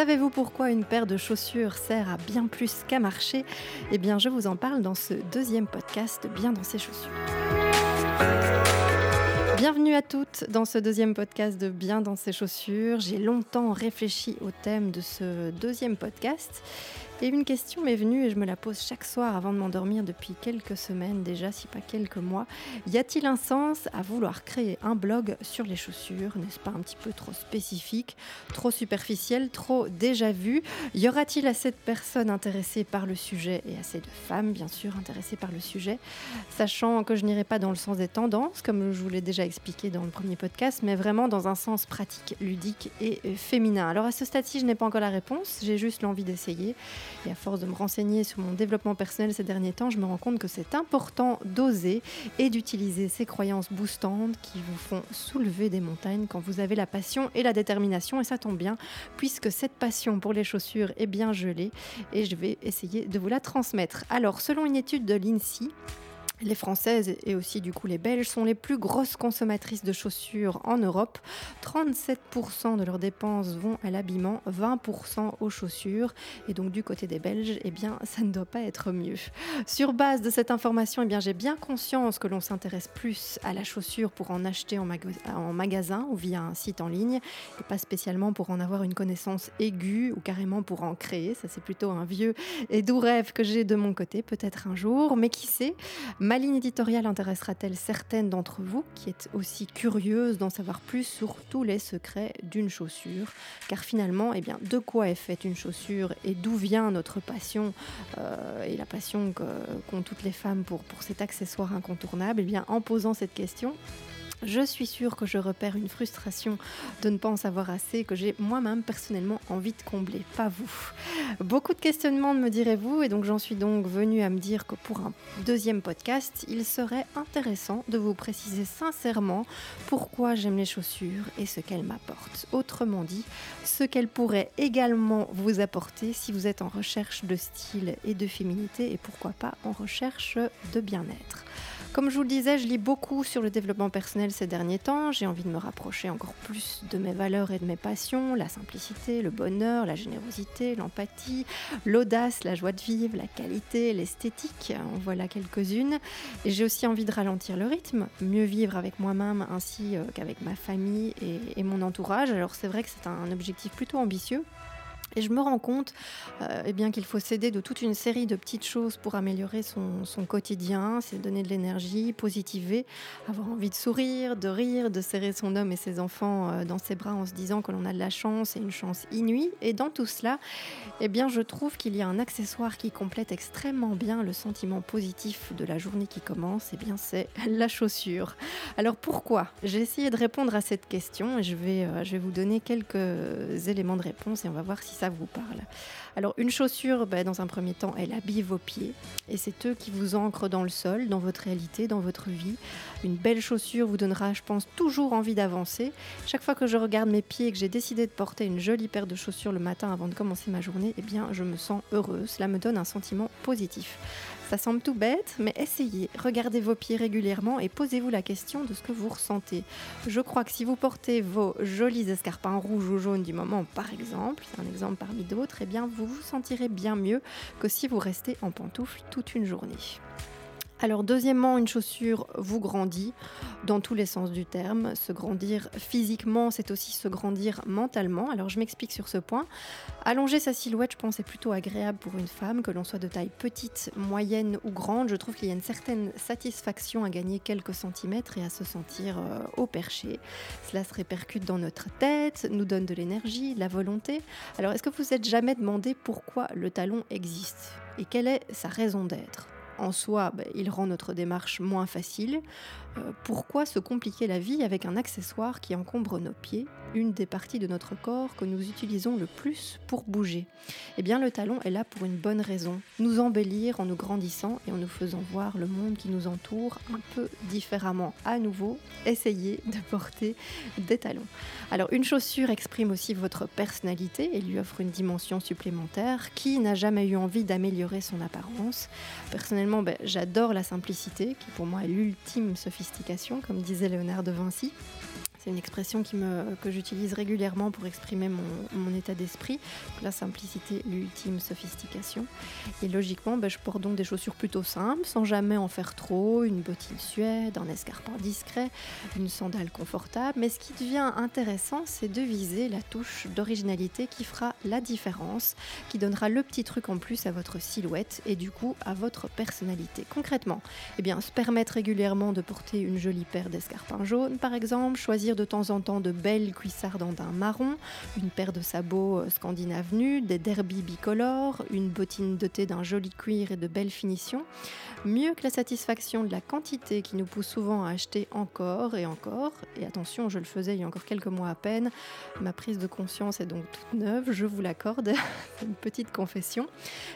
Savez-vous pourquoi une paire de chaussures sert à bien plus qu'à marcher? Eh bien, je vous en parle dans ce deuxième podcast Bien dans ses chaussures. Bienvenue à toutes dans ce deuxième podcast de Bien dans ses chaussures. J'ai longtemps réfléchi au thème de ce deuxième podcast et une question m'est venue et je me la pose chaque soir avant de m'endormir depuis quelques semaines déjà, si pas quelques mois. Y a-t-il un sens à vouloir créer un blog sur les chaussures N'est-ce pas un petit peu trop spécifique, trop superficiel, trop déjà vu? Y aura-t-il assez de personnes intéressées par le sujet et assez de femmes, bien sûr, intéressées par le sujet? Sachant que je n'irai pas dans le sens des tendances, comme je vous l'ai déjà expliqué dans le premier podcast, mais vraiment dans un sens pratique, ludique et féminin. Alors à ce stade-ci, je n'ai pas encore la réponse, j'ai juste l'envie d'essayer. Et à force de me renseigner sur mon développement personnel ces derniers temps, je me rends compte que c'est important d'oser et d'utiliser ces croyances boostantes qui vous font soulever des montagnes quand vous avez la passion et la détermination. Et ça tombe bien, puisque cette passion pour les chaussures est bien gelée et je vais essayer de vous la transmettre. Alors, selon une étude de l'INSEE, les Françaises et aussi du coup les Belges sont les plus grosses consommatrices de chaussures en Europe. 37% de leurs dépenses vont à l'habillement, 20% aux chaussures. Et donc du côté des Belges, eh bien ça ne doit pas être mieux. Sur base de cette information, eh bien j'ai bien conscience que l'on s'intéresse plus à la chaussure pour en acheter en, en, magasin ou via un site en ligne, et pas spécialement pour en avoir une connaissance aiguë ou carrément pour en créer. Ça c'est plutôt un vieux et doux rêve que j'ai de mon côté, peut-être un jour. Mais qui sait? Ma ligne éditoriale intéressera-t-elle certaines d'entre vous qui êtes aussi curieuses d'en savoir plus sur tous les secrets d'une chaussure Car finalement, eh de quoi est faite une chaussure et d'où vient notre passion euh, et la passion qu'ont toutes les femmes pour, pour cet accessoire incontournable? Eh bien, en posant cette question, je suis sûre que je repère une frustration de ne pas en savoir assez, que j'ai moi-même personnellement envie de combler, pas vous. Beaucoup de questionnements, me direz-vous, et donc j'en suis donc venue à me dire que pour un deuxième podcast, il serait intéressant de vous préciser sincèrement pourquoi j'aime les chaussures et ce qu'elles m'apportent. Autrement dit, ce qu'elles pourraient également vous apporter si vous êtes en recherche de style et de féminité, et pourquoi pas en recherche de bien-être. Comme je vous le disais, je lis beaucoup sur le développement personnel ces derniers temps. J'ai envie de me rapprocher encore plus de mes valeurs et de mes passions, la simplicité, le bonheur, la générosité, l'empathie, l'audace, la joie de vivre, la qualité, l'esthétique. En voilà quelques-unes. Et j'ai aussi envie de ralentir le rythme, mieux vivre avec moi-même ainsi euh, qu'avec ma famille et, et mon entourage. Alors c'est vrai que c'est un objectif plutôt ambitieux et je me rends compte euh, eh qu'il faut s'aider de toute une série de petites choses pour améliorer son, son quotidien, c'est donner de l'énergie, positiver, avoir envie de sourire, de rire, de serrer son homme et ses enfants euh, dans ses bras en se disant que l'on a de la chance et une chance inouïe. Et dans tout cela, eh bien, je trouve qu'il y a un accessoire qui complète extrêmement bien le sentiment positif de la journée qui commence. Eh bien, c'est la chaussure. Alors pourquoi? J'ai essayé de répondre à cette question et je vais, euh, je vais vous donner quelques éléments de réponse et on va voir si vous parle. Alors une chaussure, bah, dans un premier temps, elle habille vos pieds et c'est eux qui vous ancrent dans le sol, dans votre réalité, dans votre vie. Une belle chaussure vous donnera, je pense, toujours envie d'avancer. Chaque fois que je regarde mes pieds et que j'ai décidé de porter une jolie paire de chaussures le matin avant de commencer ma journée, eh bien je me sens heureuse. Cela me donne un sentiment positif. Ça semble tout bête, mais essayez, regardez vos pieds régulièrement et posez-vous la question de ce que vous ressentez. Je crois que si vous portez vos jolis escarpins rouges ou jaunes du moment, par exemple, c'est un exemple parmi d'autres, eh bien vous vous sentirez bien mieux que si vous restez en pantoufles toute une journée. Alors deuxièmement, une chaussure vous grandit dans tous les sens du terme. Se grandir physiquement, c'est aussi se grandir mentalement. Alors je m'explique sur ce point. Allonger sa silhouette, je pense, est plutôt agréable pour une femme, que l'on soit de taille petite, moyenne ou grande. Je trouve qu'il y a une certaine satisfaction à gagner quelques centimètres et à se sentir euh, au perché. Cela se répercute dans notre tête, nous donne de l'énergie, de la volonté. Alors est-ce que vous vous êtes jamais demandé pourquoi le talon existe? Et quelle est sa raison d'être? En soi, bah, il rend notre démarche moins facile. Euh, pourquoi se compliquer la vie avec un accessoire qui encombre nos pieds, une des parties de notre corps que nous utilisons le plus pour bouger? Eh bien, le talon est là pour une bonne raison, nous embellir en nous grandissant et en nous faisant voir le monde qui nous entoure un peu différemment. À nouveau, essayez de porter des talons. Alors, une chaussure exprime aussi votre personnalité et lui offre une dimension supplémentaire. Qui n'a jamais eu envie d'améliorer son apparence Personnellement, ben, j'adore la simplicité, qui pour moi est l'ultime comme disait Léonard de Vinci. C'est une expression que j'utilise régulièrement pour exprimer mon, mon état d'esprit. La simplicité, l'ultime sophistication. Et logiquement, ben, je porte donc des chaussures plutôt simples, sans jamais en faire trop, une bottine suède, un escarpin discret, une sandale confortable. Mais ce qui devient intéressant, c'est de viser la touche d'originalité qui fera la différence, qui donnera le petit truc en plus à votre silhouette et du coup à votre personnalité. Concrètement, eh bien, se permettre régulièrement de porter une jolie paire d'escarpins jaunes, par exemple, choisir de temps en temps de belles cuissardes en marron, une paire de sabots euh, scandinaves nus, des derbies bicolores, une bottine dotée d'un joli cuir et de belles finitions. Mieux que la satisfaction de la quantité qui nous pousse souvent à acheter encore et encore, et attention, je le faisais il y a encore quelques mois à peine, ma prise de conscience est donc toute neuve, je vous l'accorde, une petite confession,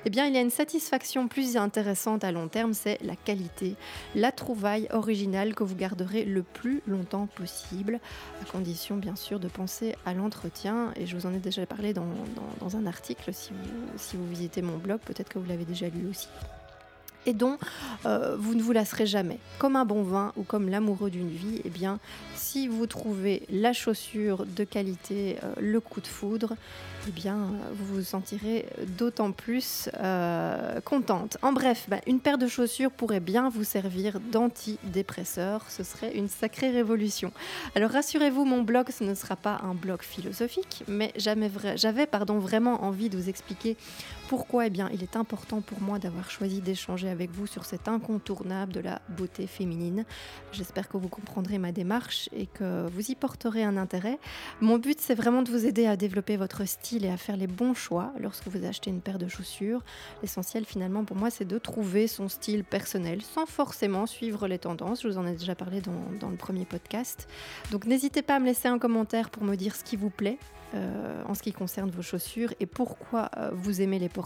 eh bien il y a une satisfaction plus intéressante à long terme, c'est la qualité, la trouvaille originale que vous garderez le plus longtemps possible, à condition bien sûr de penser à l'entretien, et je vous en ai déjà parlé dans, un article, si si vous visitez mon blog, peut-être que vous l'avez déjà lu aussi et dont euh, vous ne vous lasserez jamais. Comme un bon vin ou comme l'amoureux d'une vie, eh bien, si vous trouvez la chaussure de qualité, euh, le coup de foudre, eh bien, vous vous sentirez d'autant plus euh, contente. En bref, bah, une paire de chaussures pourrait bien vous servir d'antidépresseur. Ce serait une sacrée révolution. Alors rassurez-vous, mon blog, ce ne sera pas un blog philosophique, mais j'avais vraiment envie de vous expliquer pourquoi eh bien, il est important pour moi d'avoir choisi d'échanger avec vous sur cet incontournable de la beauté féminine. J'espère que vous comprendrez ma démarche et que vous y porterez un intérêt. Mon but, c'est vraiment de vous aider à développer votre style et à faire les bons choix lorsque vous achetez une paire de chaussures. L'essentiel, finalement, pour moi, c'est de trouver son style personnel sans forcément suivre les tendances. Je vous en ai déjà parlé dans, dans le premier podcast. Donc, n'hésitez pas à me laisser un commentaire pour me dire ce qui vous plaît euh, en ce qui concerne vos chaussures et pourquoi euh, vous aimez les porter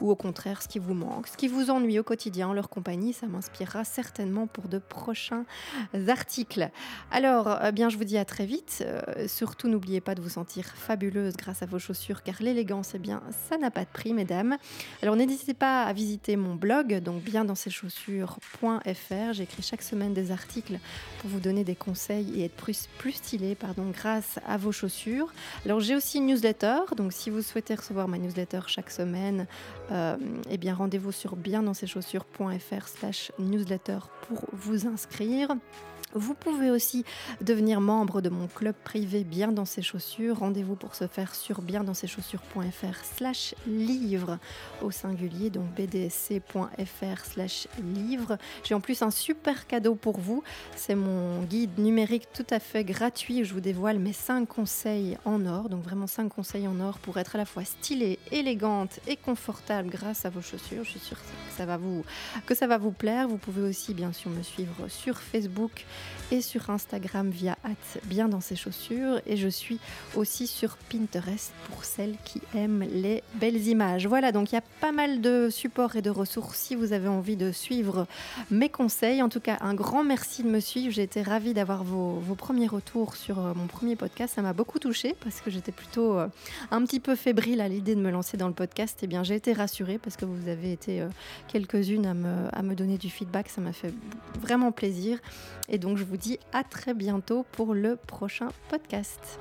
ou au contraire ce qui vous manque, ce qui vous ennuie au quotidien en leur compagnie. Ça m'inspirera certainement pour de prochains articles. Alors, eh bien, je vous dis à très vite. Euh, surtout, n'oubliez pas de vous sentir fabuleuse grâce à vos chaussures car l'élégance, eh bien, ça n'a pas de prix, mesdames. Alors, n'hésitez pas à visiter mon blog, donc bien dans ces chaussures.fr. J'écris chaque semaine des articles pour vous donner des conseils et être plus, plus stylé pardon, grâce à vos chaussures. Alors, j'ai aussi une newsletter, donc si vous souhaitez recevoir ma newsletter chaque semaine, euh, eh bien rendez-vous sur biendansceschaussures.fr slash newsletter pour vous inscrire. Vous pouvez aussi devenir membre de mon club privé Bien dans ses chaussures. Rendez-vous pour ce faire sur biendansceschaussures.fr slash livre au singulier, donc bdsc.fr slash livre. J'ai en plus un super cadeau pour vous. C'est mon guide numérique tout à fait gratuit où je vous dévoile mes 5 conseils en or. Donc vraiment 5 conseils en or pour être à la fois stylée, élégante et confortable grâce à vos chaussures. Je suis sûre que ça va vous, que ça va vous plaire. Vous pouvez aussi bien sûr me suivre sur Facebook et sur Instagram via bien dans ses chaussures et je suis aussi sur Pinterest pour celles qui aiment les belles images. Voilà, donc il y a pas mal de supports et de ressources si vous avez envie de suivre mes conseils. En tout cas, un grand merci de me suivre. J'ai été ravie d'avoir vos, premiers retours sur euh, mon premier podcast. Ça m'a beaucoup touchée parce que j'étais plutôt euh, un petit peu fébrile à l'idée de me lancer dans le podcast. Et eh bien, j'ai été rassurée parce que vous avez été euh, quelques-unes à me, à me donner du feedback. Ça m'a fait vraiment plaisir. Et donc, je vous dis à très bientôt pour le prochain podcast.